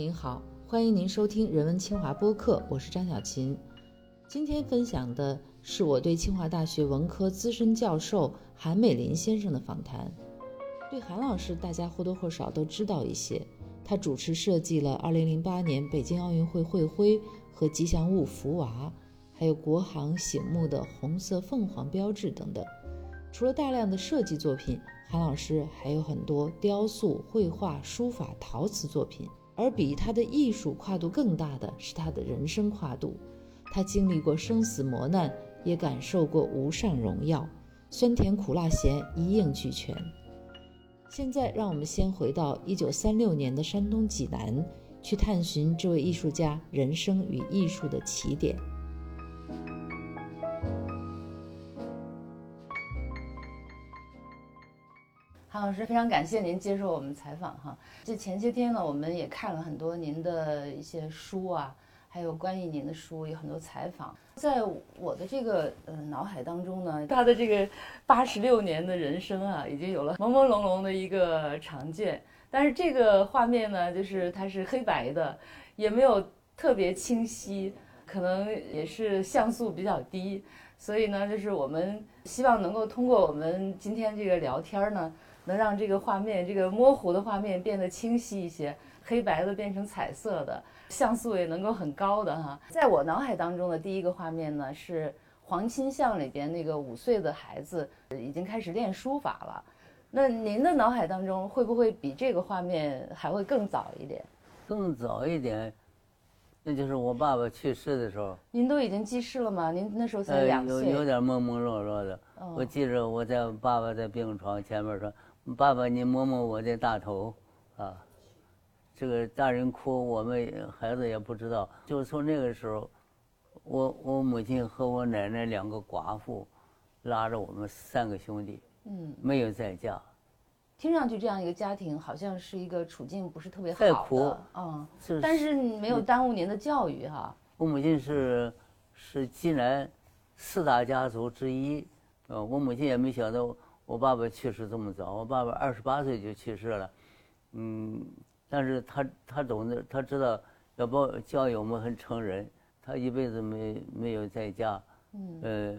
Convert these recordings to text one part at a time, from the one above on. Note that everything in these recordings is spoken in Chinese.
您好，欢迎您收听人文清华播客，我是张小琴。今天分享的是我对清华大学文科资深教授韩美林先生的访谈。对韩老师，大家或多或少都知道一些。他主持设计了2008年北京奥运会会徽和吉祥物福娃，还有国航醒目的红色凤凰标志等等。除了大量的设计作品，韩老师还有很多雕塑、绘画、书法、陶瓷作品。而比他的艺术跨度更大的是他的人生跨度，他经历过生死磨难，也感受过无上荣耀，酸甜苦辣咸一应俱全。现在，让我们先回到一九三六年的山东济南，去探寻这位艺术家人生与艺术的起点。老师，非常感谢您接受我们采访哈。这前些天呢，我们也看了很多您的一些书啊，还有关于您的书有很多采访。在我的这个呃脑海当中呢，他的这个八十六年的人生啊，已经有了朦朦胧胧的一个长卷。但是这个画面呢，就是它是黑白的，也没有特别清晰，可能也是像素比较低。所以呢，就是我们希望能够通过我们今天这个聊天呢。能让这个画面，这个模糊的画面变得清晰一些，黑白的变成彩色的，像素也能够很高的哈。在我脑海当中的第一个画面呢，是黄钦巷里边那个五岁的孩子已经开始练书法了。那您的脑海当中会不会比这个画面还会更早一点？更早一点，那就是我爸爸去世的时候。您都已经记事了吗？您那时候才两岁。有有点朦朦胧胧的。我记着我在爸爸在病床前面说。爸爸，你摸摸我的大头，啊，这个大人哭，我们孩子也不知道。就从那个时候，我我母亲和我奶奶两个寡妇，拉着我们三个兄弟，嗯，没有再嫁。听上去这样一个家庭，好像是一个处境不是特别好的，嗯，但是没有耽误您的教育哈。我母亲是是济南四大家族之一，呃，我母亲也没想到。我爸爸去世这么早，我爸爸二十八岁就去世了，嗯，但是他他懂得，他知道要不教育我们很成人，他一辈子没没有在家，嗯，呃，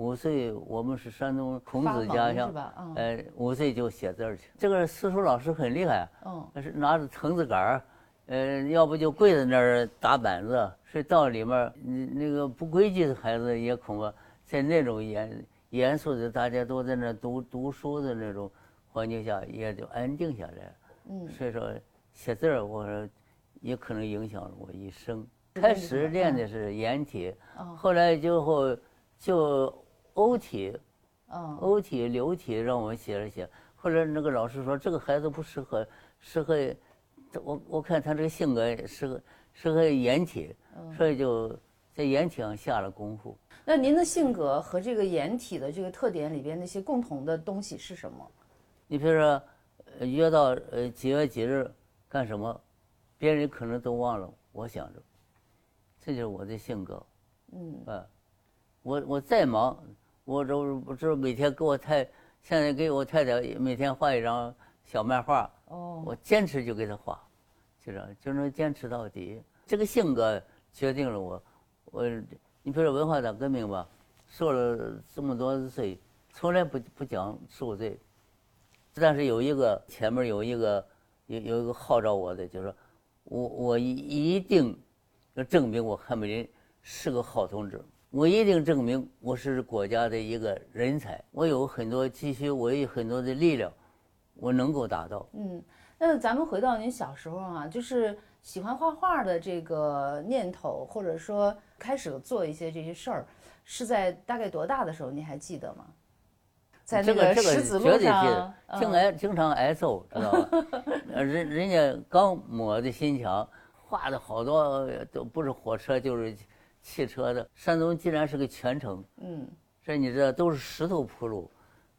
五岁我们是山东孔子家乡，呃，五岁就写字去。这个私塾老师很厉害，嗯，是拿着藤子杆儿，呃，要不就跪在那儿打板子，所以到里面，那个不规矩的孩子也恐怕在那种严。严肃的，大家都在那读读书的那种环境下，也就安定下来。嗯，所以说写字儿，我说也可能影响了我一生。开始练的是颜体，后来就后就欧体，欧体、流体让我们写了写。后来那个老师说这个孩子不适合，适合，我我看他这个性格适合适合颜体，所以就在颜体上下了功夫。那您的性格和这个颜体的这个特点里边那些共同的东西是什么？你比如说，约到呃几月几日干什么，别人可能都忘了，我想着，这就是我的性格。嗯啊，我我再忙，我这不这每天给我太现在给我太太每天画一张小漫画。哦，我坚持就给她画，就这样就能坚持到底。这个性格决定了我，我。你比如说文化大革命吧，受了这么多罪，从来不不讲受罪，但是有一个前面有一个有有一个号召我的，就是说我我一定要证明我韩美林是个好同志，我一定证明我是国家的一个人才，我有很多积蓄，我有很多的力量，我能够达到。嗯，那咱们回到您小时候啊，就是喜欢画画的这个念头，或者说。开始做一些这些事儿，是在大概多大的时候？您还记得吗？在那个石子路上，经挨经常挨揍，知道吧？人人家刚抹的新墙，画的好多都不是火车就是汽车的。山东既然是个全城，嗯，这你知道都是石头铺路，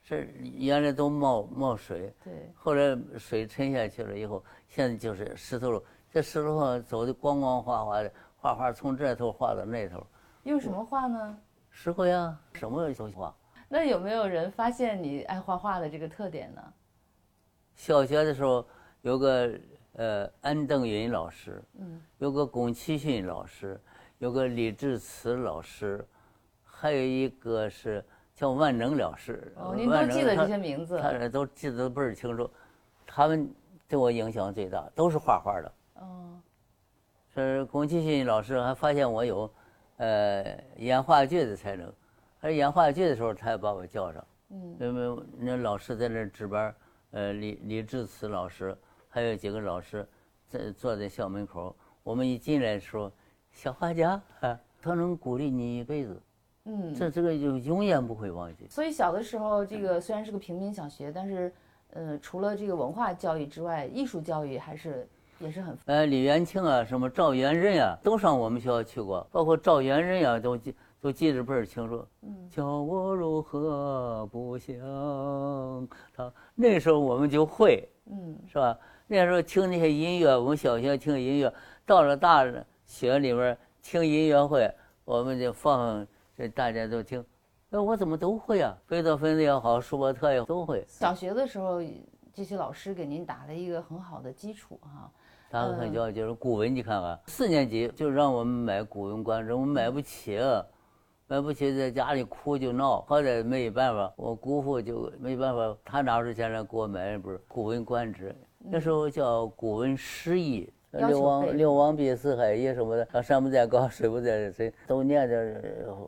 这原来都冒冒水，对，后来水沉下去了以后，现在就是石头路，这石头上走的光光滑滑的。画画从这头画到那头，用什么画呢？石灰啊，什么都画。那有没有人发现你爱画画的这个特点呢？小学的时候有个呃安邓云老师，嗯，有个龚其训老师，有个李志慈老师，还有一个是叫万能老师。哦，您都记得这些名字。他都记得倍儿清楚，他们对我影响最大，都是画画的。哦，是龚其训老师还发现我有，呃，演话剧的才能，还是演话剧的时候，他也把我叫上。嗯，因为那老师在那值班，呃，李李志慈老师，还有几个老师在坐在校门口。我们一进来说，小画家啊，他能鼓励你一辈子，嗯，这这个就永远不会忘记。所以小的时候，这个虽然是个平民小学，但是，呃，除了这个文化教育之外，艺术教育还是也是很呃，李元庆啊，什么赵元任啊，都上我们学校去过，包括赵元任啊，都记都记得倍儿清楚。嗯叫我如何不想他？那时候我们就会，嗯是吧？那时候听那些音乐，我们小学听音乐，到了大学里面听音乐会，我们就放，这大家都听。哎，我怎么都会啊？贝多芬的也好，舒伯特也好都会。小学的时候，这些老师给您打了一个很好的基础哈。他们很教就是古文，你看看，四年级就让我们买《古文观止》，我们买不起，买不起，在家里哭就闹，好歹没办法，我姑父就没办法，他拿出钱来给我买一本《古文观止》，那时候叫《古文诗意》。六王背六王毕四海一什么的，啊山不在高，水不在深，都念的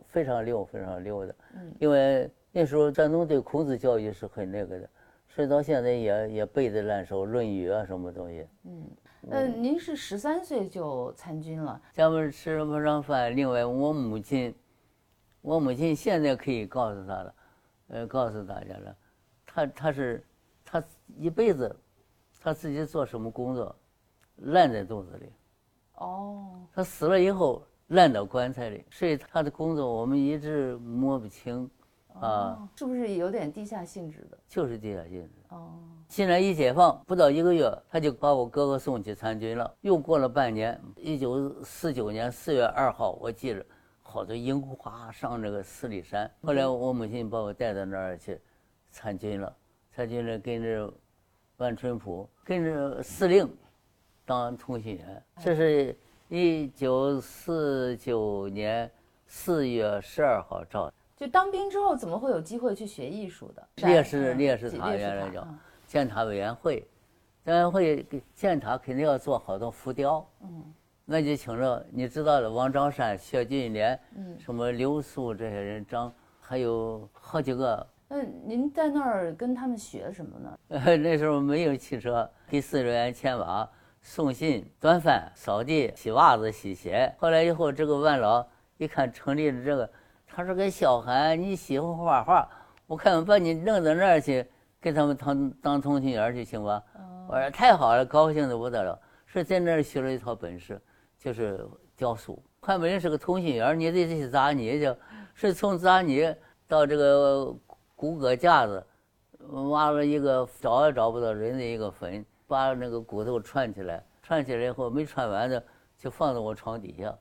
非常溜，非常溜的。嗯因为那时候山东对孔子教育是很那个的，所以到现在也也背得烂熟，《论语》啊什么东西。嗯，呃，您是十三岁就参军了，咱们吃不上饭。另外，我母亲，我母亲现在可以告诉他了，呃，告诉大家了，她她是，她一辈子，她自己做什么工作，烂在肚子里。哦，他死了以后烂到棺材里，所以他的工作我们一直摸不清，啊，哦，是不是有点地下性质的？就是地下性质。哦，现在一解放不到一个月，他就把我哥哥送去参军了。又过了半年，一九四九年四月二号，我记着，好多樱花上这个四里山。后来我母亲把我带到那儿去参军了，参军了跟着万春浦，跟着司令当通讯员。这是一九四九年四月十二号照的。就当兵之后，怎么会有机会去学艺术的？烈士嗯烈士塔原来叫建塔委员会，委员会给建塔肯定要做好多浮雕，嗯那就请着你知道的王章山、薛俊莲，嗯，什么刘素这些人，张还有好几个。那您在那儿跟他们学什么呢？那时候没有汽车，给饲料员牵马、送信、端饭、扫地、洗袜子、洗鞋。后来以后，这个万老一看成立了这个，他说：“个小韩，你喜欢画画，我看我把你弄到那儿去，给他们当当通讯员去行吧？”我说：“太好了，高兴的不得了。”是在那儿学了一套本事，就是雕塑。看本人是个通讯员，你得去砸泥去，是从砸泥到这个骨骼架子。挖了一个找也找不到人的一个坟，把那个骨头串起来，串起来以后没串完的就放在我床底下。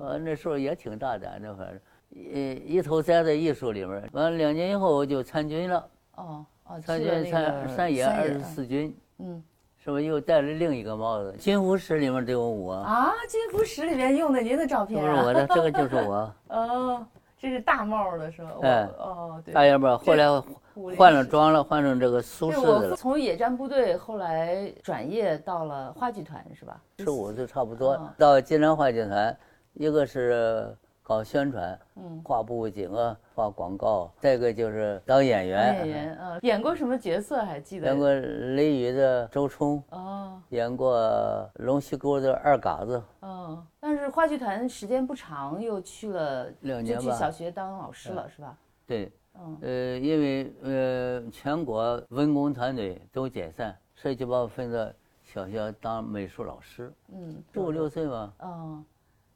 呃，那时候也挺大胆的，反正一一头栽在艺术里面。完了两年以后我就参军了，哦哦，参军参三三野二十嗯四军，嗯是不是又戴了另一个帽子？军服室里面都有我，啊，军服室里面用的您的照片啊？是我的，这个就是我。哦，这是大帽的是吧？我哎哦，对，大檐帽儿后来换了装了，换成这个苏对，式的了。我从野战部队后来转业到了话剧团是吧？十五岁差不多哦。到济南话剧团，一个是搞宣传，嗯，画布景啊，画广告；再一个就是当演员，演员啊，演过什么角色还记得？演过雷雨的周冲，哦演过龙须沟的二嘎子，哦，但是话剧团时间不长，又去了两年吧。小学当老师了是吧？对，嗯呃，因为呃全国文工团队都解散，所以就把我分到小学当美术老师。嗯，十五六岁嘛，哦，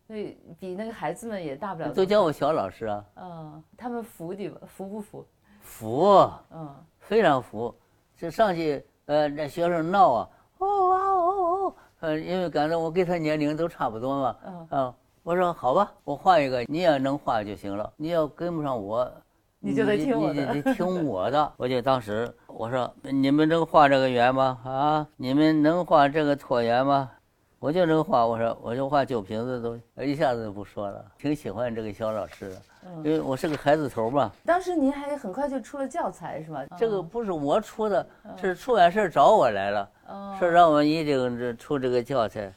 所以比那个孩子们也大不了都叫我小老师啊，嗯，他们服你吗？服不服？服。嗯非常服。这上去，呃，那学生闹啊，哦啊哦哦，呃，因为感觉我跟他年龄都差不多嘛，嗯，啊，我说好吧，我画一个，你也能画就行了，你要跟不上我，你就得听我的你得听我的。我就当时我说你们能画这个圆吗？啊，你们能画这个椭圆吗？我就能画。我说我就画酒瓶子都一下子就不说了，挺喜欢这个肖老师的，因为我是个孩子头嘛。当时您还很快就出了教材是吧？这个不是我出的，是出版社找我来了，说让我一定这出这个教材。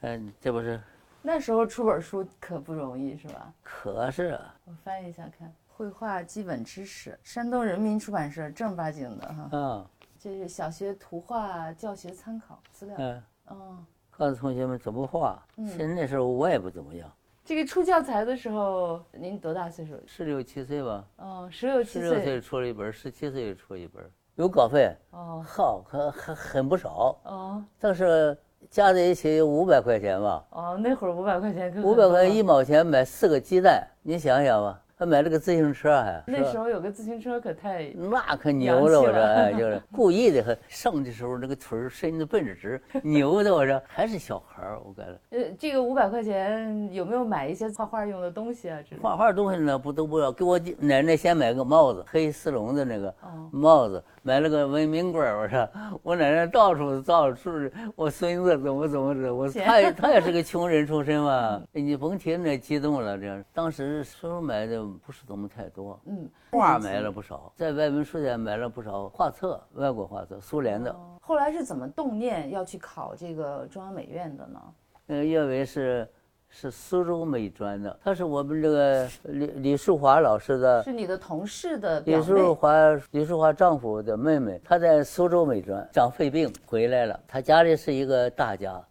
嗯，这不是那时候出本书可不容易是吧？可是啊，我翻一下看，绘画基本知识，山东人民出版社正儿八经的哈。嗯这是小学图画教学参考资料。嗯，哦，告诉同学们怎么画。其实那时候我也不怎么样，这个出教材的时候，您多大岁数？十六七岁吧，哦，十六七岁。六岁出了一本，十七岁出一本，有稿费，哦好，很很很不少。哦当时加在一起有五百块钱吧，哦，那会儿五百块钱可五百块钱一一。毛钱买四个鸡蛋，你想想吧，还买了个自行车还。那时候有个自行车可太那可牛了，我说，哎，就是 故意的，还上的时候那个腿儿伸的奔着直，牛的，我说还是小孩儿，我感觉呃，这个五百块钱有没有买一些画画用的东西啊之类的？画画东西呢不都不要，给我奶奶先买个帽子，黑丝绒的那个哦帽子，买了个文明棍儿，我说 我奶奶到处到处，我孙子怎么怎么着，我他也他也是个 穷人出身嘛，你甭提那激动了，这当时书买的不是怎么太多，嗯，画买了不少，在外文书店买了不少画册，外国画册，苏联的。哦。后来是怎么动念要去考这个中央美院的呢？那个岳伟是是苏州美专的，他是我们这个李李淑华老师的是你的同事的李淑。华李淑华丈夫的妹妹，她在苏州美专长肺病回来了，她家里是一个大家，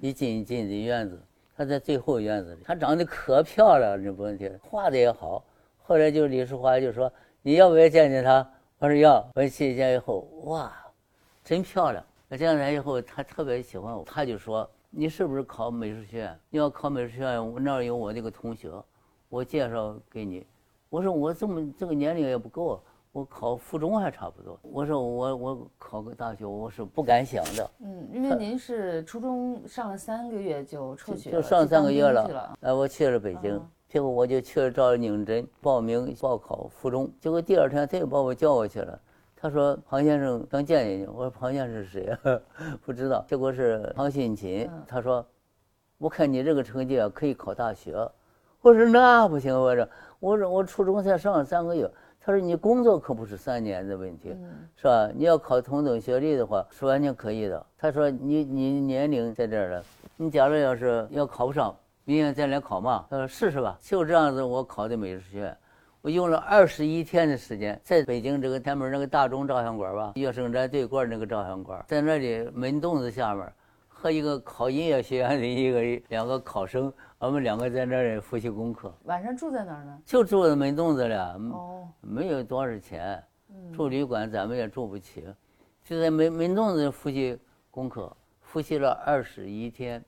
一进一进的院子，她在最后院子里，她长得可漂亮了，这不问题，画的也好。后来就李淑华就说你要不要见见她？我说要。我去见以后，哇，真漂亮。那见来以后，她特别喜欢我，她就说你是不是考美术学院？你要考美术学院，我那儿有我那个同学，我介绍给你。我说我这么这个年龄也不够，我考附中还差不多。我说我我考个大学，我是不敢想的，嗯，因为您是初中上了三个月就辍学了，就上三个月了。哎，我去了北京，结果我就去了赵宁真报名报考附中，结果第二天他又把我叫过去了。他说：“庞先生刚见见你。”我说：“庞先生是谁啊？不知道。”结果是庞新琴。他说：“我看你这个成绩啊，可以考大学。”我说：“那不行，我说，我说我初中才上了三个月。”他说：“你工作可不是三年的问题，是吧？你要考同等学历的话，是完全可以的。”他说：“你你年龄在这儿了，你假如要是要考不上，明年再来考嘛。”他说：“试试吧。”就这样子，我考的美术学院。我用了二十一天的时间，在北京这个天门那个大钟照相馆吧，乐生斋对过那个照相馆，在那里门洞子下面，和一个考音乐学院的一个两个考生，我们两个在那里复习功课，晚上住在哪儿呢？就住在门洞子里，哦，没有多少钱，住旅馆咱们也住不起，就在门门洞子复习功课，复习了二十一天，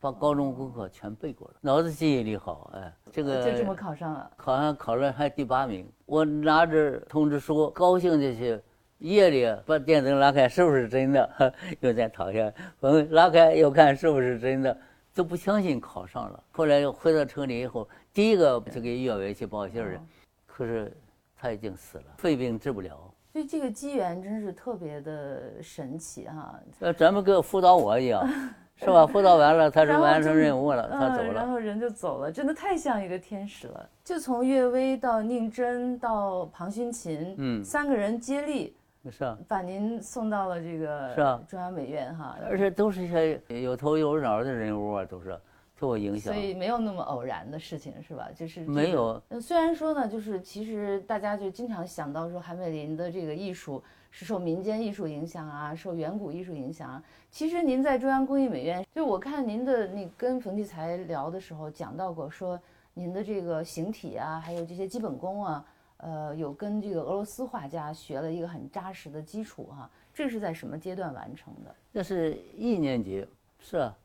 把高中功课全背过了，脑子记忆力好，哎，这个就这么考上了。考上考了还第八名，我拿着通知书，高兴的去，夜里把电灯拉开，是不是真的？又在躺下，嗯，拉开又看是不是真的，都不相信考上了。后来又回到城里以后，第一个就给岳伟去报信儿的，可是他已经死了，肺病治不了。所以这个机缘真是特别的神奇哈。呃，咱们跟辅导我一样，是吧？辅导完了，他是完成任务了，他走嗯，然。后人就走了，真的太像一个天使了。就从岳微到宁真到庞勋琴，嗯三个人接力是啊，把您送到了这个是啊中央美院哈，而且都是一些有头有脑的人物啊，都是对我影响所。以没有那么偶然的事情是吧？就是没有。呃虽然说呢，就是其实大家就经常想到说韩美林的这个艺术是受民间艺术影响啊，受远古艺术影响啊。其实您在中央工艺美院，就我看您的那跟冯骥才聊的时候讲到过，说您的这个形体啊，还有这些基本功啊，呃，有跟这个俄罗斯画家学了一个很扎实的基础哈、这是在什么阶段完成的？那是一年级，是啊。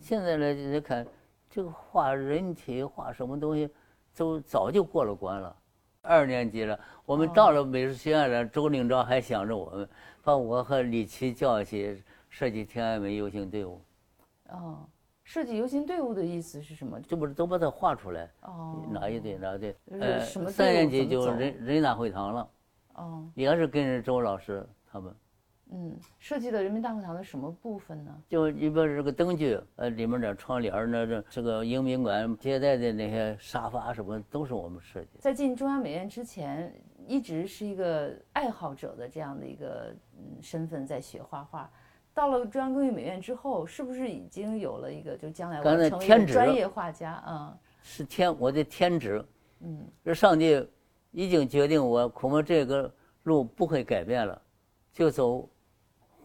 现在来来看，这个画人体画什么东西，都早就过了关了。二年级了，我们到了美术学院了，周领钊还想着我们，把我和李琦叫去设计天安门游行队伍，哦，设计游行队伍的意思是什么？这不是都把它画出来，哦，哪一队哪一队。呃什么，三年级就人人大会堂了，哦，也是跟着周老师他们。嗯，设计的人民大会堂的什么部分呢？就里边这个灯具，呃，里面的窗帘儿，那这这个迎宾馆接待的那些沙发什么，都是我们设计。在进中央美院之前，一直是一个爱好者的这样的一个嗯身份，在学画画。到了中央工艺美院之后，是不是已经有了一个就将来我刚才要成为专业画家啊？是天我的天职，嗯，这上帝已经决定我恐怕这个路不会改变了，就走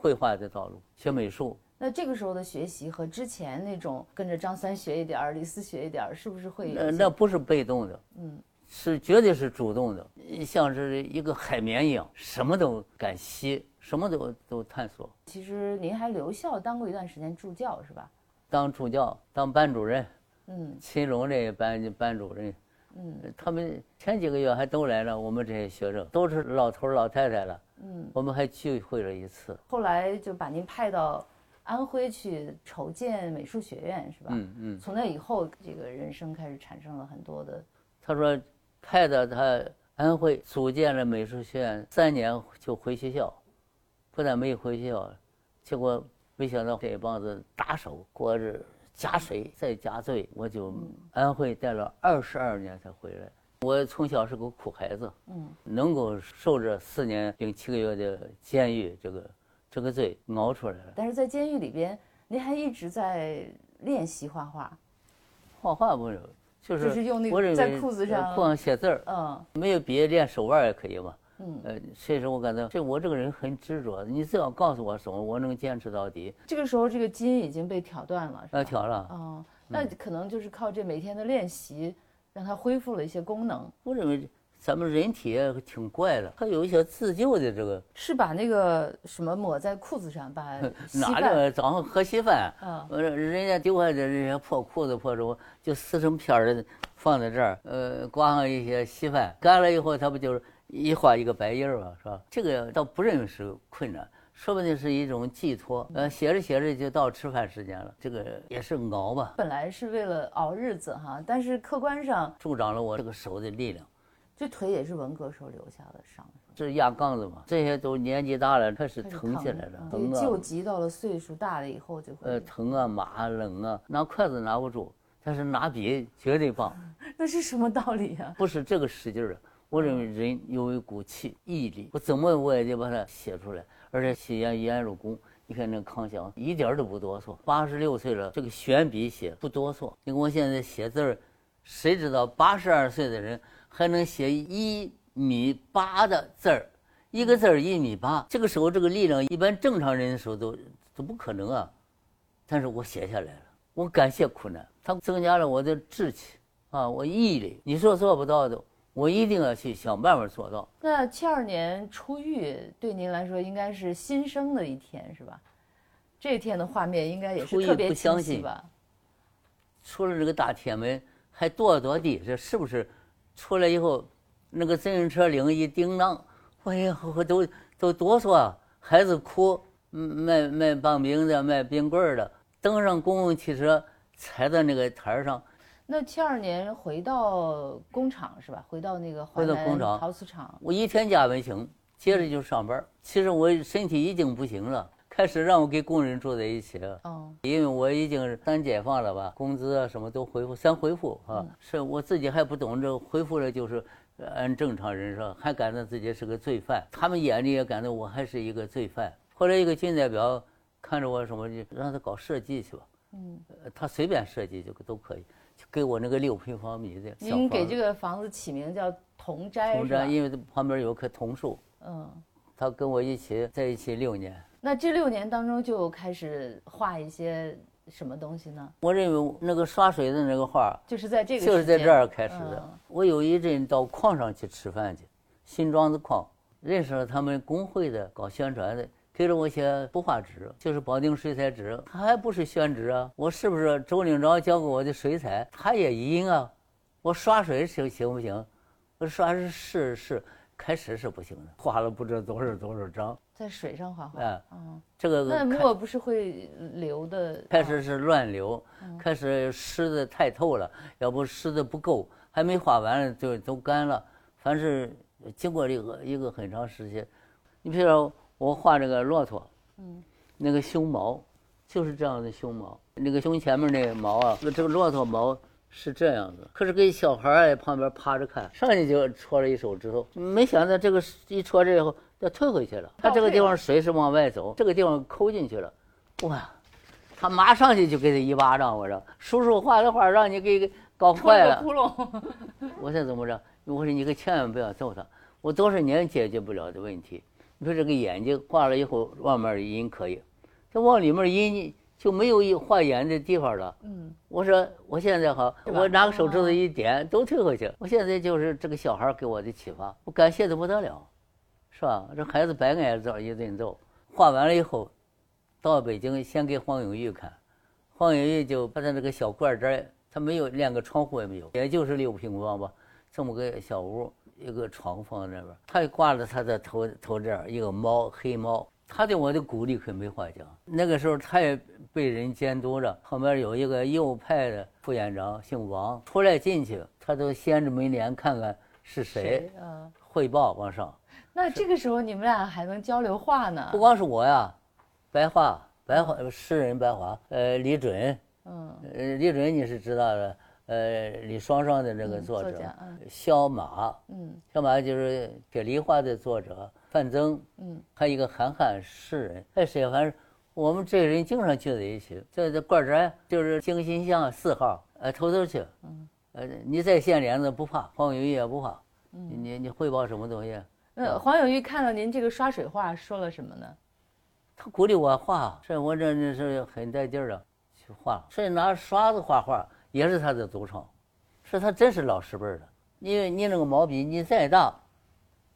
绘画的道路，学美术。那这个时候的学习和之前那种跟着张三学一点儿，李四学一点儿，是不是会有那那不是被动的，嗯，是绝对是主动的，像是一个海绵一样，什么都敢吸，什么都都探索。其实您还留校当过一段时间助教是吧？当助教，当班主任，嗯。秦荣这个班班主任，嗯。他们前几个月还都来了，我们这些学生都是老头儿老太太了，嗯，我们还聚会了一次。后来就把您派到安徽去筹建美术学院是吧？嗯嗯，从那以后，这个人生开始产生了很多的，他说派到他安徽组建了美术学院，三年就回学校，不但没回学校，结果没想到这帮子打手过着加水再加罪，我就安徽待了二十二年才回来。我从小是个苦孩子，嗯，能够受这四年零七个月的监狱这个这个罪熬出来了。但是在监狱里边，您还一直在练习画画，画画不是，就是就是用那个在裤子上呃裤上写字儿，嗯没有笔练手腕也可以嘛。嗯，呃，所以说我感到这我这个人很执着，你只要告诉我什么，我能坚持到底。这个时候这个筋已经被挑断了，是吧？那挑了，哦，那可能就是靠这每天的练习，让它恢复了一些功能。我认为咱们人体也挺怪的，它有一些自救的这个，是把那个什么抹在裤子上，把 稀哪饭，个早上喝稀饭，人家丢下的这些破裤子破什么，就撕成片儿的放在这儿，呃，挂上一些稀饭，干了以后，它不就是一画一个白印儿嘛，是吧？这个倒不认为是困难，说不定是一种寄托。呃，写着写着就到吃饭时间了，这个也是熬吧，本来是为了熬日子哈，但是客观上助长了我这个手的力量。这腿也是文革时候留下的伤，这是压杠子嘛，这些都年纪大了，开始疼起来了，嗯这个疼啊救急到了岁数大了以后就会，呃，疼啊，麻啊，冷啊，拿筷子拿不住，但是拿笔绝对棒。那是什么道理呀、不是这个使劲儿啊，我认为人有一股气毅力，我怎么我也得把它写出来，而且写烟烟入宫。你看那康祥一点儿都不哆嗦，八十六岁了，这个选笔写不哆嗦。你看我现在写字儿，谁知道八十二岁的人还能写一米八的字儿，一个字儿一米八，这个时候这个力量，一般正常人的时候都都不可能啊。但是我写下来了，我感谢苦难，它增加了我的志气啊，我毅力。你说做不到的，我一定要去想办法做到。那七二年出狱对您来说应该是新生的一天是吧？这天的画面应该也是特别清晰吧？出了这个大铁门，还跺跺地，这是不是？出来以后，那个自行车铃一叮当，哎呀，我都都哆嗦啊！孩子哭，嗯卖卖棒冰的，卖冰棍儿的，登上公共汽车，踩在那个台儿上，那七二年回到工厂是吧？回到那个华回到工厂陶瓷厂，我一天假没请，接着就上班儿。其实我身体已经不行了，开始让我跟工人住在一起了。嗯，因为我已经是三解放了吧，工资啊什么都恢复，三恢复啊，是我自己还不懂这个恢复了就是呃按正常人说，还感到自己是个罪犯，他们眼里也感到我还是一个罪犯。后来一个军代表看着我什么，就让他搞设计去吧，嗯，呃他随便设计就都可以，就给我那个六平方米的小您给，这个房子起名叫桐斋同是吧站，？因为旁边有棵桐树，嗯，他跟我一起在一起六年。那这六年当中就开始画一些什么东西呢？我认为那个刷水的那个画，就是在这个就是在这儿开始的。嗯我有一阵到矿上去吃饭去，新庄子矿，认识了他们工会的搞宣传的，给了我写不画纸，就是保定水彩纸，它还不是宣纸啊。我是不是周领钊教给我的水彩，它也赢啊？我刷水行行不行？我刷是是是，开始是不行的，画了不知道多少多少张，在水上画画。哎，嗯，这个那墨不是会流的？开始是乱流，嗯开始湿的太透了，要不湿的不够，还没画完就都干了。凡是经过这个一个很长时间，你比如说我画这个骆驼，嗯，那个胸毛就是这样的胸毛，那个胸前面那个毛啊，这个骆驼毛是这样子。可是给小孩儿在旁边趴着看，上去就戳了一手指头，没想到这个一戳这以后要退回去了。他这个地方水是往外走，这个地方抠进去了，哇！他马上去就给他一巴掌，我说叔叔画的画让你给搞坏了。窟窿。我说怎么着？我说你可千万不要揍他，我多少年解决不了的问题。你说这个眼睛画了以后，往面阴可以，这往里面阴就没有画眼的地方了。嗯，我说我现在好，我拿个手指头一点都退回去。我现在就是这个小孩给我的启发，我感谢的不得了，是吧？这孩子白挨揍一顿揍，画完了以后，到北京先给黄永玉看，黄永玉就把他那个小罐儿他没有连个窗户也没有，也就是六平方吧，这么个小屋。一个床放在那边，他挂了他的头头这儿一个猫黑猫，他对我的鼓励可没话讲。那个时候他也被人监督着，后面有一个右派的副院长姓王，出来进去他都掀着门帘看看是谁，汇报往上。那这个时候你们俩还能交流话呢？不光是我呀，白话白话诗人白话，呃，李准，嗯，呃，李准你是知道的。呃，李双双的那个作者，萧马，嗯，萧马就是铁梨花的作者，范增，嗯，还有一个韩寒诗人，还谁？反正我们这人经常聚在一起，在这罐宅就是京新巷四号，呃，偷偷去，嗯，呃，你在县连子不怕，黄永玉也不怕，嗯你你汇报什么东西？呃，黄永玉看到您这个刷水画，说了什么呢？他鼓励我画，说我这那是很带劲儿的，去画，所以拿刷子画画。也是他的祖传，是他真是老实本的。你你那个毛笔，你再大，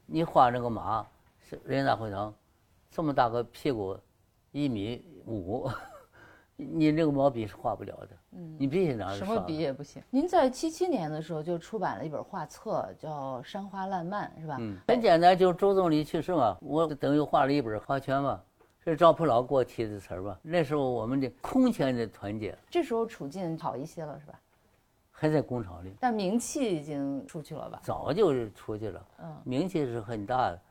你画那个马，是人大会堂，这么大个屁股，一米五，你那个毛笔是画不了的。嗯，你必须拿什么笔也不行。您在七七年的时候就出版了一本画册，叫《山花烂漫》，是吧？嗯，很简单，就周总理去世嘛，我等于画了一本花圈嘛。是赵朴老给我提的词儿吧？那时候我们的空前的团结，这时候处境好一些了，是吧？还在工厂里，但名气已经出去了吧？早就出去了，嗯，名气是很大的，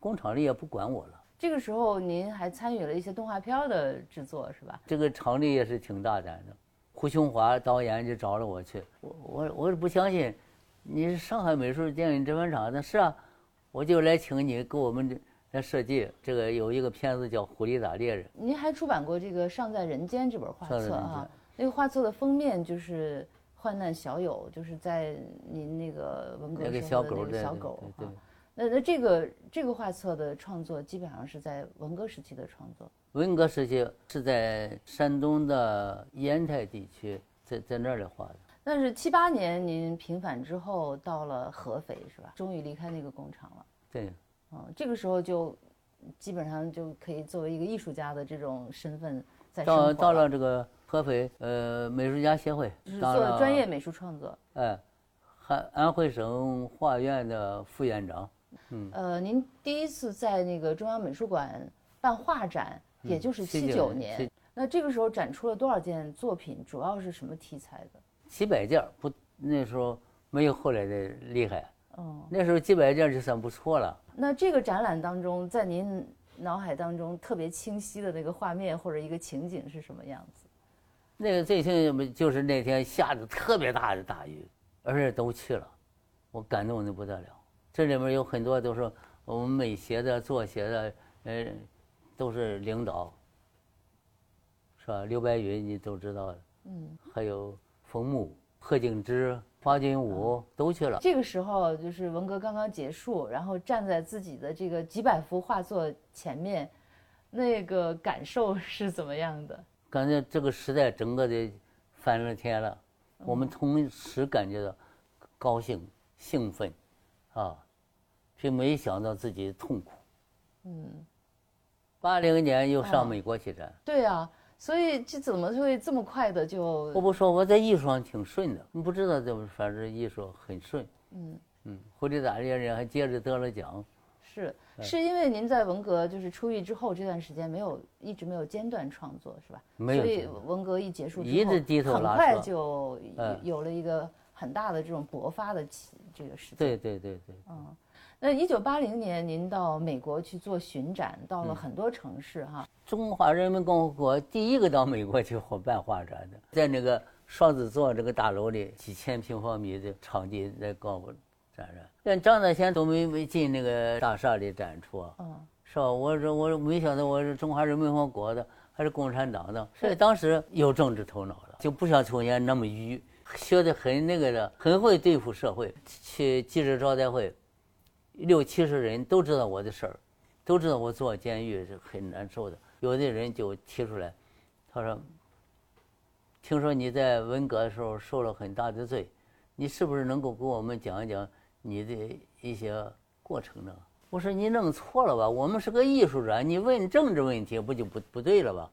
工厂里也不管我了。这个时候您还参与了一些动画片的制作，是吧？这个厂里也是挺大胆的，胡琼华导演就找了我去，我我我是不相信，你是上海美术电影制片厂的，是啊，我就来请你给我们这。在设计这个有一个片子叫《狐狸打猎人》，您还出版过这个《尚在人间》这本画册啊？那个画册的封面就是患难小友，就是在您那个文革时候的那个小狗啊。那那这个这个画册的创作基本上是在文革时期的创作。文革时期是在山东的烟台地区，在在那里画的。那是七八年您平反之后到了合肥是吧？终于离开那个工厂了。对。嗯，这个时候就基本上就可以作为一个艺术家的这种身份在到到了这个合肥呃美术家协会，就是做专业美术创作。哎，安安徽省画院的副院长。嗯，呃，您第一次在那个中央美术馆办画展，也就是七九年。那这个时候展出了多少件作品？主要是什么题材的？几百件，不，那时候没有后来的厉害。哦，那时候几百件就算不错了。那这个展览当中，在您脑海当中特别清晰的那个画面或者一个情景是什么样子？那个最近就是那天下着特别大的大雨，而且都去了，我感动的不得了。这里面有很多都是我们美协的、作协的，呃，都是领导，是吧？刘白云你都知道的，嗯，还有冯木、贺敬之。花金武都去了。这个时候就是文革刚刚结束，然后站在自己的这个几百幅画作前面，那个感受是怎么样的？感觉这个时代整个的翻了天了。我们同时感觉到高兴、兴奋，啊，却没想到自己的痛苦。嗯。八零年又上美国去展。对啊。所以这怎么会这么快的就？我不说我在艺术上挺顺的，你不知道怎么，反正艺术很顺。嗯嗯，狐狸打猎人还接着得了奖。是，是因为您在文革就是出狱之后这段时间没有一直没有间断创作是吧？没有。所以文革一结束之后，很快就有了一个很大的这种勃发的起这个时间。对对对对。嗯。那一九八零年您到美国去做巡展，到嗯了很多城市哈。中华人民共和国第一个到美国去办画展的，在那个双子座这个大楼里，几千平方米的场地在搞展览，连张大千都没没进那个大厦里展出啊。嗯，是吧？我说我没想到我是中华人民共和国的，还是共产党的，所以当时有政治头脑了，就不像从前那么愚，学得很那个的，很会对付社会。去记者招待会，六七十人都知道我的事儿，都知道我坐监狱是很难受的。有的人就提出来，他说：“听说你在文革的时候受了很大的罪，你是不是能够给我们讲一讲你的一些过程呢？”我说：“你弄错了吧？我们是个艺术展，你问政治问题不就不不对了吧？”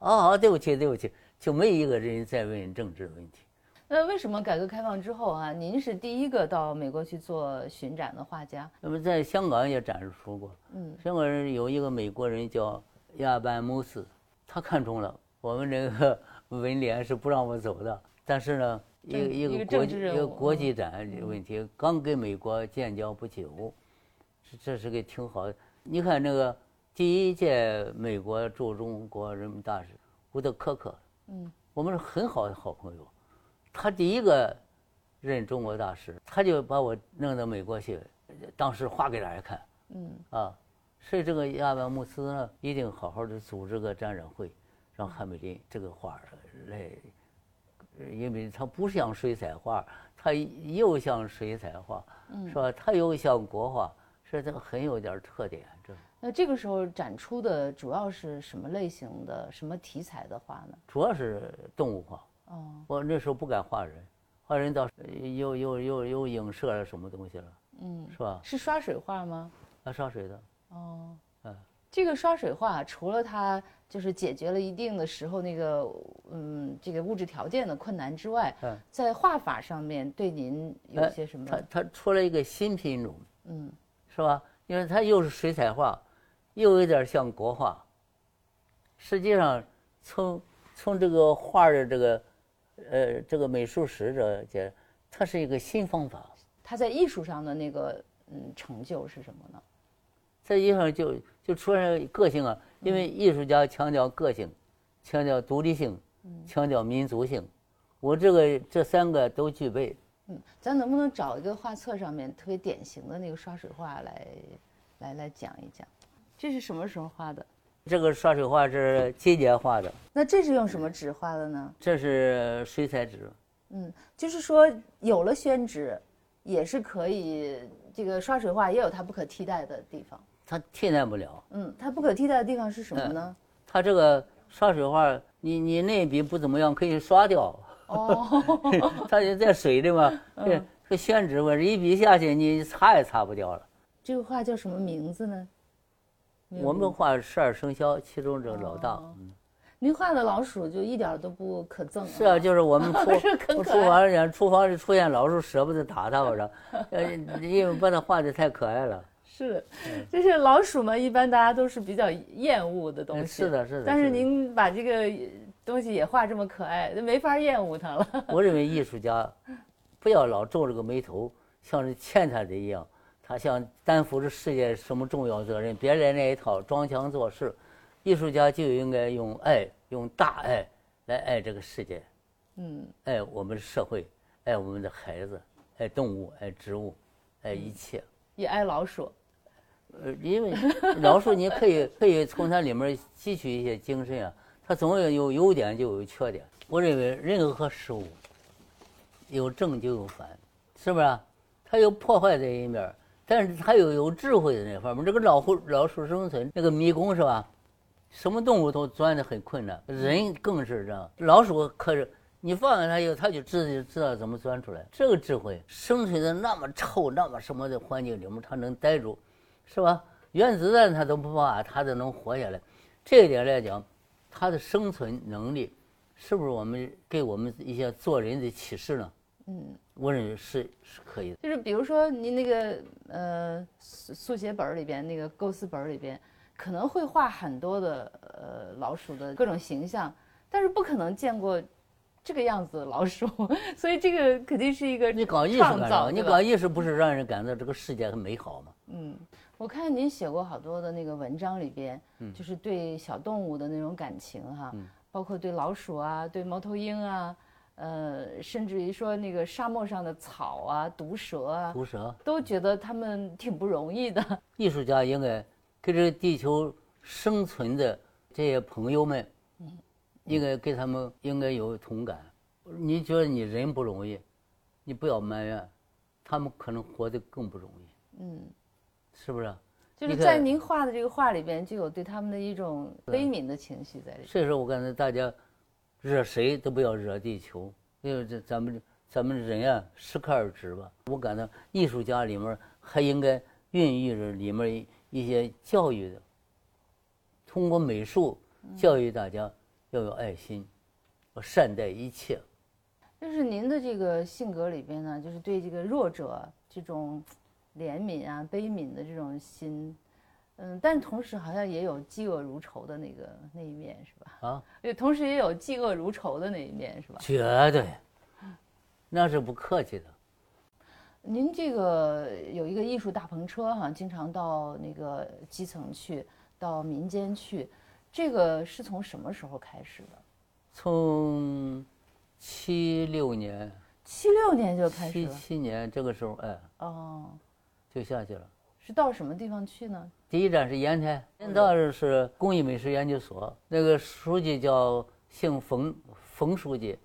啊，对不起，对不起，就没一个人在问政治问题。那为什么改革开放之后啊，您是第一个到美国去做巡展的画家？那么在香港也展出过，嗯，香港人有一个美国人叫亚班姆斯，他看中了我们这个 文联是不让我走的，但是呢，一个一个国际一个国际。展这个问题，刚跟美国建交不久，这这是个挺好的。你看那个第一届美国驻中国人民大使伍德科克，嗯，我们是很好的好朋友，他第一个任中国大使，他就把我弄到美国去，当时画给大家看。嗯啊，所以这个亚伯穆斯呢，一定好好的组织个展览会，让汉美林这个画来，呃因为它不像水彩画，它又像水彩画，是吧？它又像国画，所以这个很有点特点。这那这个时候展出的主要是什么类型的、什么题材的画呢？主要是动物画。哦，我那时候不敢画人，画人倒又又又又影射了什么东西了，嗯，是吧？是刷水画吗？啊，刷水的，哦，嗯，这个刷水画除了它就是解决了一定的时候那个嗯这个物质条件的困难之外，嗯在画法上面对您有哎些什么？它它出了一个新品种，嗯是吧？因为它又是水彩画，又有点像国画。实际上从，从这个画的这个，呃，这个美术史这这，它是一个新方法，他在艺术上的那个嗯成就是什么呢？在艺术上就就出现个性啊，因为艺术家强调个性，强调独立性，强调民族性，我这个这三个都具备。嗯，咱能不能找一个画册上面特别典型的那个刷水画来，来来讲一讲？这是什么时候画的？这个刷水画是今年画的，那这是用什么纸画的呢？这是水彩纸。嗯，就是说有了宣纸，也是可以，这个刷水画也有它不可替代的地方。它替代不了。嗯，它不可替代的地方是什么呢？它这个刷水画，你你那笔不怎么样，可以刷掉。哦，它就在水里嘛，嗯这宣纸嘛，一笔下去你擦也擦不掉了。这个画叫什么名字呢？我们画十二生肖，其中这个老大，您画的老鼠就一点儿都不可憎、是啊，就是我们 厨是很厨可爱房里厨房里出现老鼠，舍不得打它，我说，呃，因为把它画的太可爱了。是，就是老鼠嘛，一般大家都是比较厌恶的东西。嗯是的，是的。但是您把这个东西也画这么可爱，就没法厌恶它了。我认为艺术家不要老皱着个眉头，像是欠他的一样，他想担负着世界什么重要责任，别来那一套装腔作势。艺术家就应该用爱，用大爱来爱这个世界，嗯，爱我们的社会，爱我们的孩子，爱动物，爱植物，爱一切。也爱老鼠。呃，因为老鼠你可以可以从它里面吸取一些精神啊，它总有有优点就有缺点。我认为任何事物有正就有反，是不是啊？它有破坏的一面，但是它有有智慧的那方面。这个老虎老鼠生存那个迷宫是吧？什么动物都钻得很困难，人更是这样。老鼠可是你放在它以后，它就知知道怎么钻出来。这个智慧，生存在那么臭、那么什么的环境里面，它能待住。是吧？原子弹它都不怕，它都能活下来。这一点来讲，它的生存能力，是不是我们给我们一些做人的启示呢？嗯，我认为是是可以的。就是比如说您那个呃速速写本儿里边那个构思本儿里边，可能会画很多的呃老鼠的各种形象，但是不可能见过这个样子的老鼠，所以这个肯定是一个你搞艺术？你搞艺术不是让人感到这个世界很美好吗？嗯，我看您写过好多的那个文章里边，就是对小动物的那种感情哈，包括对老鼠啊，对猫头鹰啊，呃，甚至于说那个沙漠上的草啊、毒蛇啊，毒蛇，都觉得他们挺不容易的。艺术家应该给这个地球生存的这些朋友们，应该给他们应该有同感。你觉得你人不容易，你不要埋怨，他们可能活得更不容易，嗯，是不是？就是在您画的这个画里边，就有对他们的一种悲悯的情绪在里边。所以说我感觉大家惹谁都不要惹地球，因为这咱们咱们人啊适可而止吧。我感到艺术家里面还应该孕育着里面一一些教育的，通过美术教育大家要有爱心，要善待一切。就是您的这个性格里边呢，就是对这个弱者这种怜悯啊、悲悯的这种心，嗯，但同时好像也有嫉恶如仇的那个那一面，是吧？啊，也，同时也有嫉恶如仇的那一面，是吧？绝对，那是不客气的。您这个有一个艺术大篷车哈，经常到那个基层去，到民间去，这个是从什么时候开始的？从七六年、七六年就开始了七。七年这个时候，哎，哦，就下去了。是到什么地方去呢？第一站是烟台，先到的是工艺美术研究所，那个书记叫姓冯，冯书记，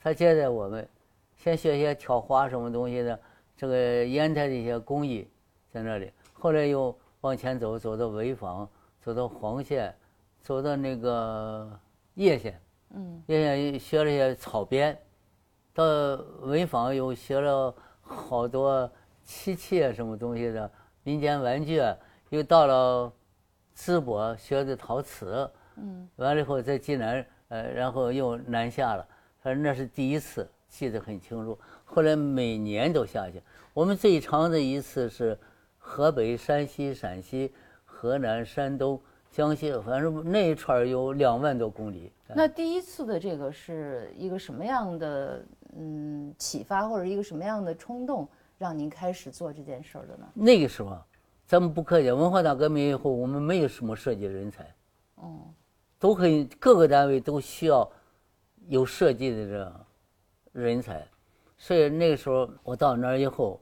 他接待我们，先学些挑花什么东西的，这个烟台的一些工艺在那里。后来又往前走，走到潍坊，走到黄县，走到那个叶县，嗯，叶县学了一些草编，到潍坊又学了好多漆器啊什么东西的民间玩具啊，又到了淄博学的陶瓷，嗯，完了以后在济南，呃，然后又南下了，反正那是第一次，记得很清楚。后来每年都下去，我们最长的一次是河北、山西、陕西、河南、山东、江西，反正那一串儿有两万多公里。那第一次的这个是一个什么样的嗯启发，或者一个什么样的冲动，让您开始做这件事儿的呢？那个时候啊，咱们不客气，文化大革命以后，我们没有什么设计人才，哦，都很各个单位都需要有设计的这人才，所以那个时候我到那儿以后，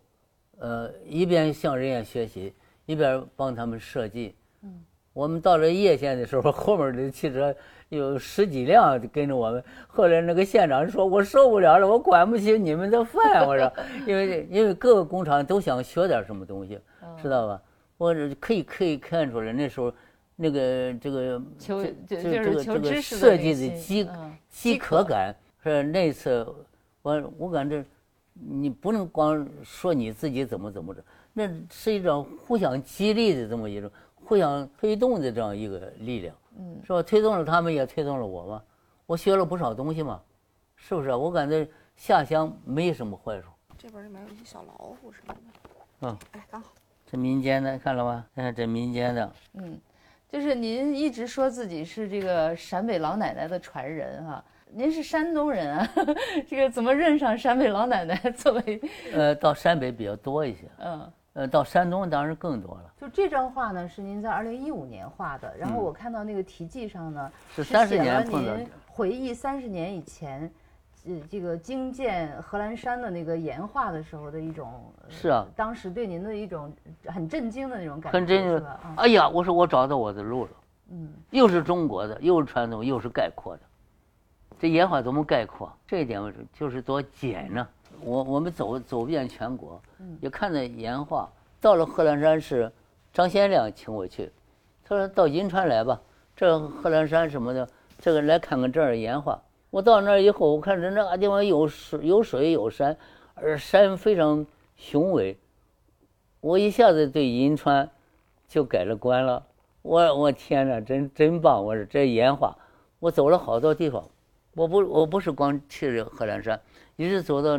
呃，一边向人家学习，一边帮他们设计。嗯，我们到了叶县的时候，后面的汽车有十几辆跟着我们。后来那个县长说：“我受不了了，我管不起你们的饭。”我说：“因为因为各个工厂都想学点什么东西，知道吧？我这可以可以看出来，那时候那个这个求这就就是这这个这个求知识的设计的饥嗯饥饥渴渴感是那次我我感觉你不能光说你自己怎么怎么着，那是一种互相激励的这么一种互相推动的这样一个力量，嗯，是吧？推动了他们，也推动了我嘛。我学了不少东西嘛，是不是？我感觉下乡没什么坏处。这本里面有一些小老虎什么的。嗯，哎，刚好。这民间的看了吧？看这民间的，嗯，就是您一直说自己是这个陕北老奶奶的传人哈、您是山东人啊，这个怎么认上陕北老奶奶作为呃，到陕北比较多一些，嗯？呃，到山东当然更多了，就这张画呢，是您在二零一五年画的，然后我看到那个题记上呢，是三十年碰到您回忆三十年以前，呃，这个经见贺兰山的那个岩画的时候的一种，呃是啊，当时对您的一种很震惊的那种感觉，很真实是吧？啊，哎呀，我说我找到我的路了，嗯，又是中国的，又是传统，又是概括的，这岩画怎么概括，这一点我就是多简呢。我我们走走遍全国，也看到岩画。到了贺兰山是张先亮请我去，他说到银川来吧，这贺兰山什么的，这个来看看这儿的岩画。我到那儿以后，我看人那个地方有水有水有山，而山非常雄伟，我一下子对银川就改了观了。我我天哪，真真棒！我说这岩画，我走了好多地方，我不我不是光去这贺兰山，一直走到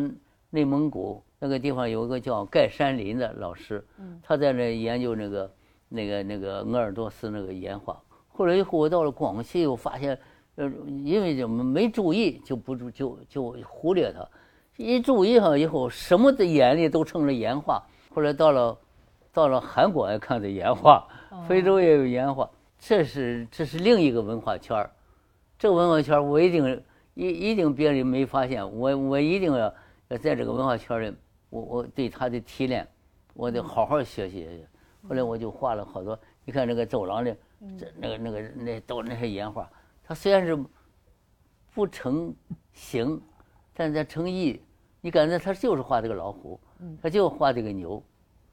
内蒙古那个地方，有一个叫盖山林的老师，他在那研究那个那个那个鄂尔多斯那个岩画。后来以后我到了广西，又发现呃，因为就没注意，就不注就就忽略它，一注意上以后，什么的眼里都成了岩画。后来到了到了韩国也看的岩画，非洲也有岩画，这是这是另一个文化圈儿。这个文化圈儿我一定一一定别人没发现，我我一定要要在这个文化圈里，我我对他的提炼，我得好好学习学习。后来我就画了好多，你看那个走廊里，这那个那个那都那些岩画。它虽然是不成形，但在成意。你感觉他就是画这个老虎，他就画这个牛。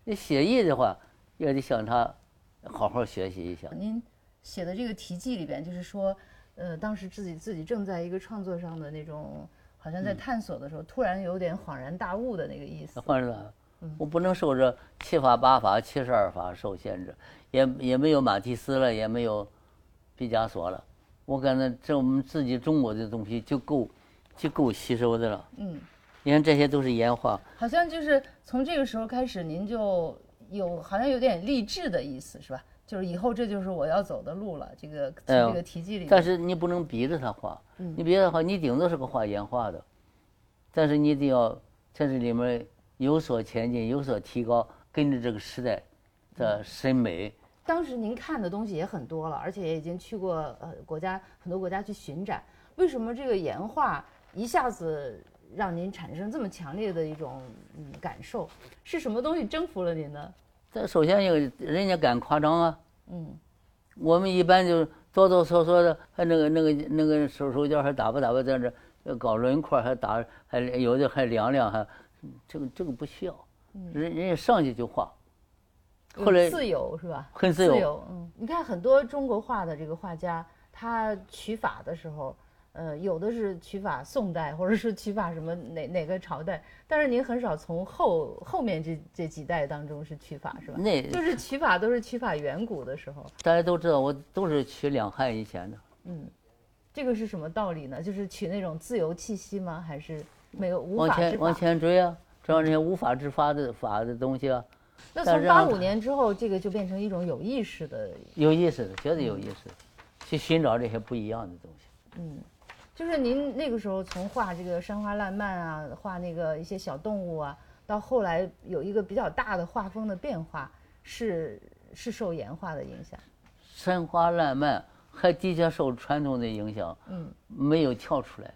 你写意的话，也得向他好好学习一下。您写的这个题记里边，就是说，呃，当时自己自己正在一个创作上的那种，好像在探索的时候，突然有点恍然大悟的那个意思。恍然大悟，我不能受这七法八法七十二法受限制，也也没有马蒂斯了，也没有毕加索了。我感觉这我们自己中国的东西就够，就够吸收的了。嗯，你看这些都是岩画。好像就是从这个时候开始，您就有好像有点励志的意思，是吧？就是以后这就是我要走的路了。这个从这个题记里。但是你不能逼着他画，你逼着画，你顶多是个画岩画的。但是你得要在这里面有所前进，有所提高，跟着这个时代的审美。当时您看的东西也很多了，而且也已经去过呃国家很多国家去巡展。为什么这个岩画一下子让您产生这么强烈的一种嗯感受？是什么东西征服了您呢？这首先有人家敢夸张啊，嗯，我们一般就哆哆嗦嗦的，还那个那个那个手手脚还打吧打吧在这搞轮廓，还打还有的还量量，还这个这个不需要，人人家上去就画。后来自由是吧？很自由。嗯，你看很多中国画的这个画家，他取法的时候，呃，有的是取法宋代，或者是取法什么哪哪个朝代，但是您很少从后后面这这几代当中是取法是吧？那就是取法都是取法远古的时候。大家都知道，我都是取两汉以前的。嗯，这个是什么道理呢？就是取那种自由气息吗？还是没有无法往前往前追啊，追那些无法之法的法的东西啊。那从八五年之后，这个就变成一种有意识的、有意识的，绝对有意识，去寻找这些不一样的东西。嗯，就是您那个时候从画这个山花烂漫啊，画那个一些小动物啊，到后来有一个比较大的画风的变化，是是受岩画的影响。山花烂漫还的确受传统的影响，嗯，没有跳出来，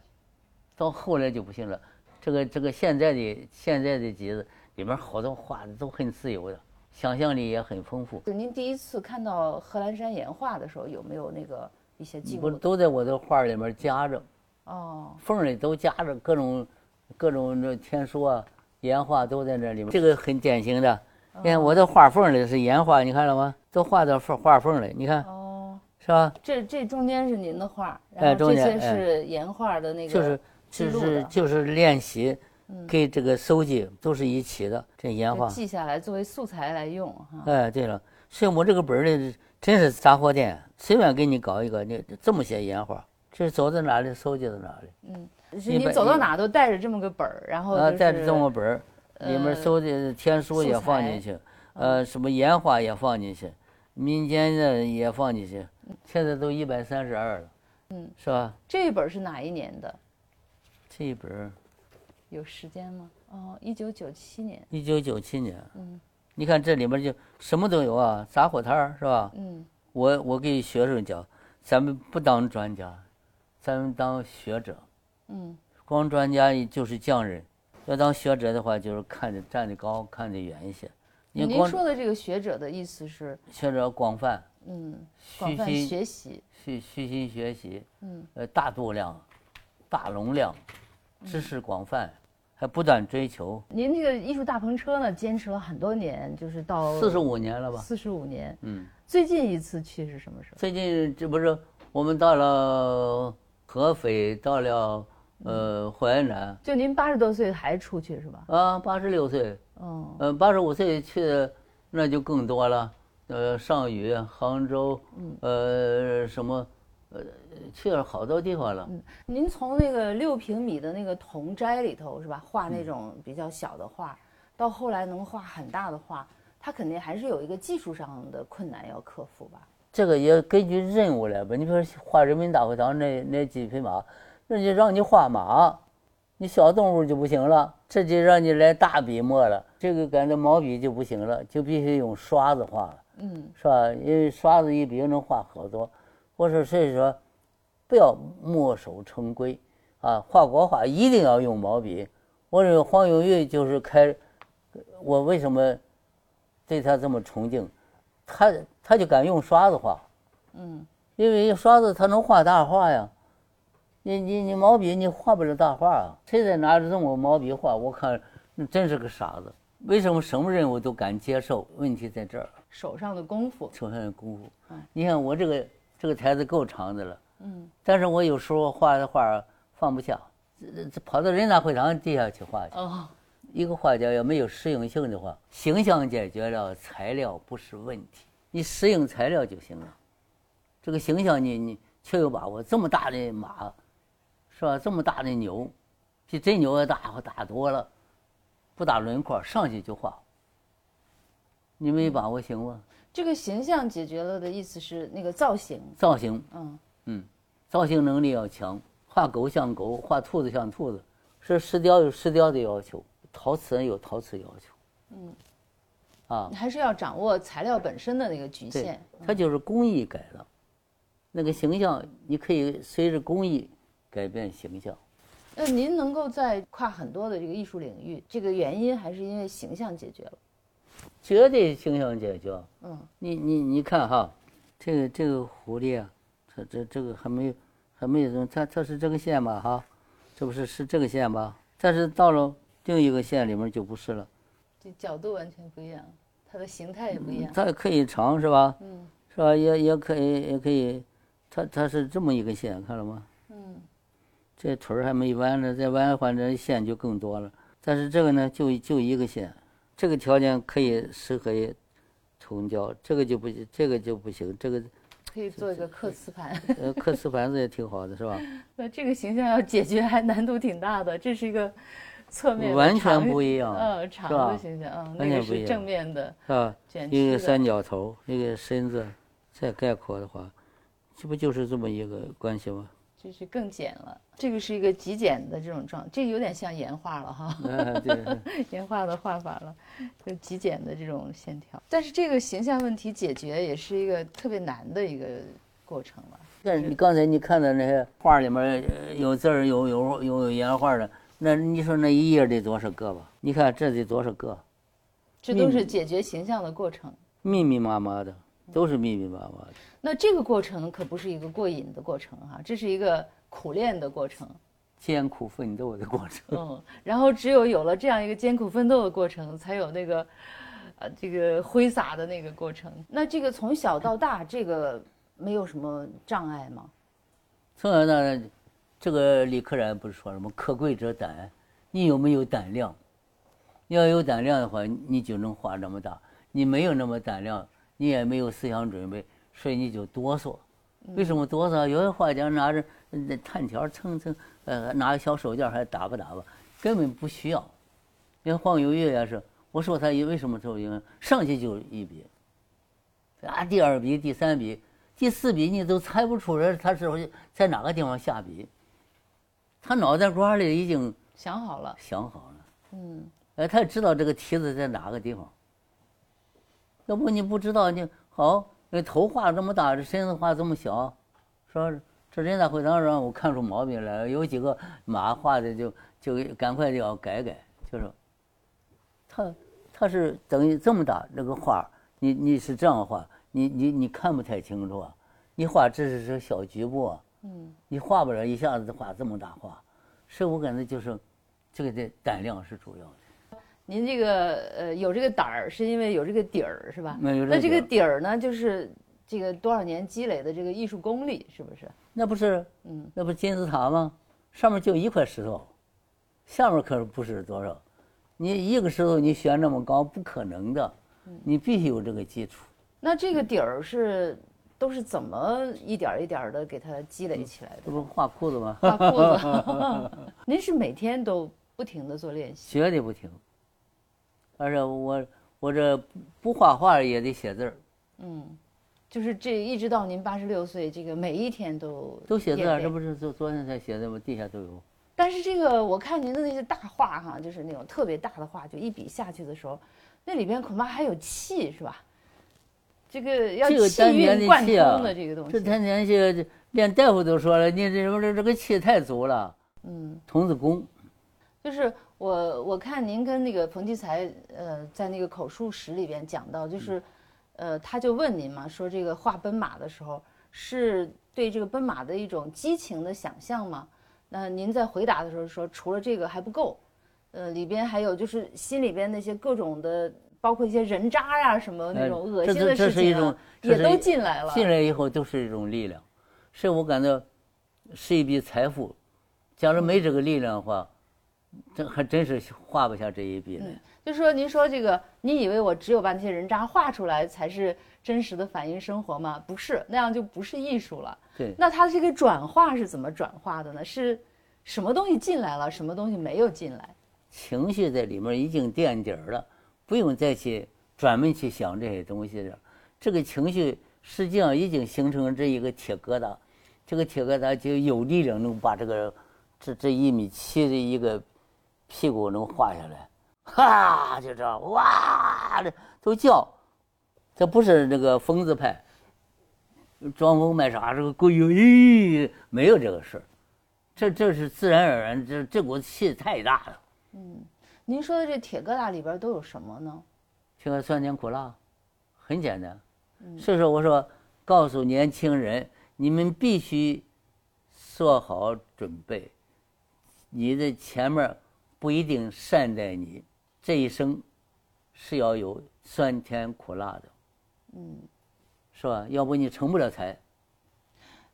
到后来就不行了。这个这个现在的现在的集子。里面好多画的都很自由的，想象力也很丰富。就您第一次看到贺兰山岩画的时候，有没有那个一些记录？不都在我的画里面夹着，哦，缝里都夹着各种各种这天书啊、岩画都在这里面。这个很典型的，你看我的画缝里是岩画，你看了吗？都画到缝画缝里，你看，哦，是吧？这这中间是您的画，然后这些是岩画的那个，就是就是就是练习。给这个收集都是一起的，这岩画记下来作为素材来用哈。哎，对了，所以我这个本儿呢，真是杂货店，随便给你搞一个，你这么些岩画，这是走到哪里收集到哪里。嗯，你走到哪都带着这么个本儿，然后带着这么本儿，里面收的天书也放进去，呃，什么岩画也放进去，民间的也放进去，现在都一百三十二了，嗯，是吧？这一本是哪一年的？这一本。有时间吗？哦，一九九七年。一九九七年。嗯，你看这里面就什么都有啊，杂货摊儿是吧？嗯。我我给学生讲，咱们不当专家，咱们当学者。嗯。光专家就是匠人，要当学者的话，就是看得站得高，看得远一些。您说的这个学者的意思是？学者广泛。嗯。广泛学习。虚虚心学习。嗯。呃，大度量，大容量，知识广泛。还不断追求。您这个艺术大篷车呢，坚持了很多年，就是到四十五年了吧？四十五年。嗯。最近一次去是什么时候？最近这不是我们到了合肥，到了呃淮南。就您八十多岁还出去是吧？啊，八十六岁。哦。呃，八十五岁去的那就更多了。呃，上虞、杭州，呃，什么？呃，去了好多地方了。嗯，您从那个六平米的那个铜斋里头是吧，画那种比较小的画，到后来能画很大的画，它肯定还是有一个技术上的困难要克服吧？这个也根据任务来吧。你比如说画人民大会堂那那几匹马，那就让你画马，你小动物就不行了，这就让你来大笔墨了。这个感觉毛笔就不行了，就必须用刷子画了，嗯是吧？因为刷子一笔能画好多。我说所以说，不要墨守成规啊，画国画一定要用毛笔。我认为黄永玉就是开，我为什么对他这么崇敬？他他就敢用刷子画，嗯因为刷子他能画大画呀。你你你毛笔你画不了大画啊！谁在拿着这么毛笔画？我看那真是个傻子。为什么什么任务都敢接受？问题在这儿，手上的功夫，手上的功夫嗯。你看我这个这个台子够长的了，嗯但是我有时候画的画放不下，这这跑到人大会堂地下去画去。哦，一个画家要没有实用性的话，形象解决了，材料不是问题，你适应材料就行了。这个形象你你确有把握，这么大的马，是吧？这么大的牛，比真牛要大大多了，不打轮廓上去就画，你没把握行吗？这个形象解决了的意思是那个造型，造型，嗯嗯，造型能力要强，画狗像狗，画兔子像兔子，是石雕有石雕的要求，陶瓷有陶瓷要求，嗯，啊，还是要掌握材料本身的那个局对限。，它就是工艺改了，那个形象你可以随着工艺改变形象。那您能够在跨很多的这个艺术领域，这个原因还是因为形象解决了。绝对形象解决。嗯你你你看哈，这个这个狐狸啊，它这这个还没有还没有它它是这个线吧哈，这不是是这个线吧？但是到了另一个线里面就不是了，这角度完全不一样，它的形态也不一样。它可以长是吧？嗯是吧？也也可以也可以，它它是这么一个线，看了吗？嗯这腿儿还没弯呢，再弯的话，这线就更多了。但是这个呢，就就一个线，这个条件可以适合于冲胶，这个就不这个就不行。这个可以做一个刻瓷盘。呃刻瓷盘子也挺好的，是吧？那这个形象要解决还难度挺大的，这是一个侧面完全不一样嗯，长的形象，嗯，完那个是全不一样正面的是吧？一个三角头，一个身子，再概括的话，这不就是这么一个关系吗？就是更简了，这个是一个极简的这种状，这个有点像岩画了哈，啊，对，岩画的画法了，就极简的这种线条。但是这个形象问题解决也是一个特别难的一个过程了。但是你刚才你看的那些画里面呃有字儿，有有有有颜画的，那你说那一页得多少个吧？你看这得多少个？这都是解决形象的过程。密密麻麻的，都是密密麻麻的。那这个过程可不是一个过瘾的过程哈，这是一个苦练的过程。艰苦奋斗的过程。嗯，然后只有有了这样一个艰苦奋斗的过程，才有那个，呃，这个挥洒的那个过程。那这个从小到大，这个没有什么障碍吗？从小到大，这个李可染不是说什么？可贵者胆，你有没有胆量？你要有胆量的话，你就能画那么大。你没有那么胆量，你也没有思想准备，所以你就哆嗦。为什么哆嗦？有的画家拿着那炭条蹭蹭，呃，拿个小手绢还打吧打吧，根本不需要。你看黄永玉也是，我说他为什么受影响？上去就一笔，啊，第二笔、第三笔、第四笔你都猜不出来他是在哪个地方下笔，他脑袋瓜里已经想好了，想好了，嗯，哎，他知道这个题子在哪个地方。要不你不知道，你好，那头画这么大，这身子画这么小，说这人大会堂让我看出毛病来了，有几个马画的就就赶快就要改改，就是他他是等于这么大这个画，你你是这样画，你你你看不太清楚啊，你画只是是小局部啊，嗯，你画不了一下子画这么大画，所以我感觉就是这个的胆量是主要的。您这个呃有这个胆儿，是因为有这个底儿，是吧？那有这个底儿呢，就是这个多少年积累的这个艺术功力，是不是？那不是，嗯，那不是金字塔吗？上面就一块石头，下面可不是多少。你一个石头你悬那么高，不可能的，你必须有这个基础。那这个底儿是都是怎么一点儿一点儿的给它积累起来的？这不是画裤子吗？画裤子，您是每天都不停的做练习？绝对不停。而且我我这不不画画也得写字儿，嗯，就是这一直到您八十六岁，这个每一天都都写字儿，这不是昨昨天才写的吗？地下都有。但是这个我看您的那些大画哈，就是那种特别大的画，就一笔下去的时候，那里边恐怕还有气是吧？这个要气运贯气啊通的这个东西，这天天去，连大夫都说了，你这什么这这个气太足了，嗯，童子功。就是我我看您跟那个彭基才呃在那个口述史里边讲到，就是呃他就问您嘛，说这个画奔马的时候是对这个奔马的一种激情的想象吗？那您在回答的时候说，除了这个还不够，呃，里边还有就是心里边那些各种的，包括一些人渣呀、什么那哎种恶心的事情、也都进来了。进来以后都是一种力量，是我感到是一笔财富。假如没这个力量的话，这还真是画不下这一笔来。就说您说这个，你以为我只有把那些人渣画出来才是真实的反映生活吗？不是，那样就不是艺术了。对，那它这个转化是怎么转化的呢？是什么东西进来了，什么东西没有进来？情绪在里面已经垫底儿了，不用再去专门去想这些东西了。这个情绪实际上已经形成这一个铁疙瘩，这个铁疙瘩就有力量能把这个这这一米七的一个屁股能画下来，哈，就这样哇，这都叫，这不是那个疯子派，装疯卖傻，这个鬼哟咦，没有这个事儿，这这是自然而然，这这股气太大了。嗯您说的这铁疙瘩里边都有什么呢？这个酸甜苦辣，很简单。所以说，我说告诉年轻人，你们必须做好准备，你的前面不一定善待你，这一生是要有酸甜苦辣的，嗯，是吧？要不你成不了才。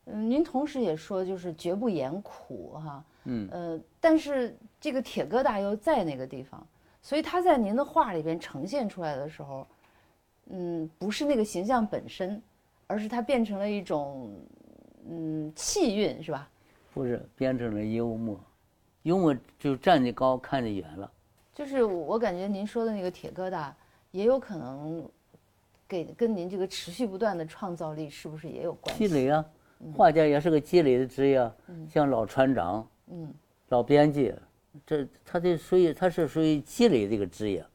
嗯，您同时也说就是绝不言苦哈，嗯，呃，但是这个铁疙瘩又在那个地方，所以它在您的画里边呈现出来的时候，嗯，不是那个形象本身，而是它变成了一种嗯气韵，是吧？不是变成了幽默，幽默就站得高看得远了。就是我感觉您说的那个铁疙瘩，也有可能给跟您这个持续不断的创造力是不是也有关系？积累啊，画家也是个积累的职业啊，像老船长，嗯，老编辑，这他这属于他是属于积累这个职业，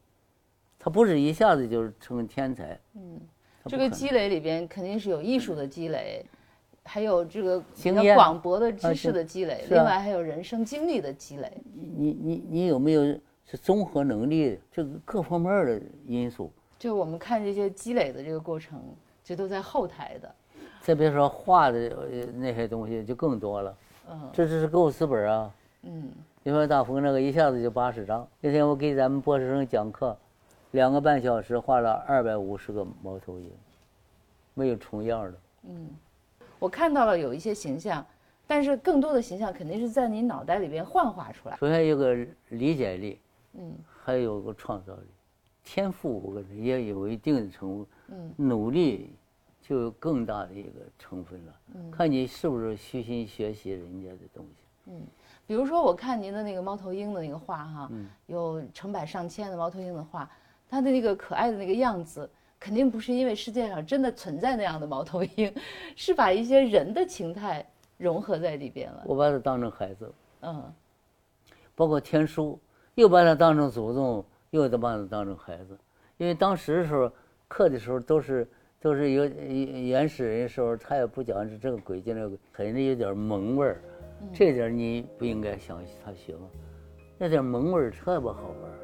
他不是一下子就成天才，嗯，这个积累里边肯定是有艺术的积累，还有这个比较经验广博的知识的积累，另外还有人生经历的积累。你你你有没有是综合能力这个各方面的因素？就我们看这些积累的这个过程，这都在后台的。再别说画的呃那些东西就更多了，嗯这只是构思本啊。嗯，你说大鹏那个一下子就八十张，那天我给咱们博士生讲课，两个半小时画了二百五十个猫头鹰，没有重样的。我看到了有一些形象，但是更多的形象肯定是在你脑袋里边幻化出来。首先有个理解力，嗯，还有个创造力，天赋我感觉也有一定的成分，嗯，努力就有更大的一个成分了，嗯，看你是不是虚心学习人家的东西，嗯比如说，我看您的那个猫头鹰的那个画哈，有成百上千的猫头鹰的画，它的那个可爱的那个样子，肯定不是因为世界上真的存在那样的猫头鹰，是把一些人的情态融合在里边了。我把它当成孩子，嗯包括天书，又把它当成祖宗，又得把它当成孩子，因为当时的时候刻的时候都是都是有原始人的时候，他也不讲是这个鬼劲那个，肯定有点蒙味儿，这点你不应该想他学吗？那点蒙味儿特别好玩儿。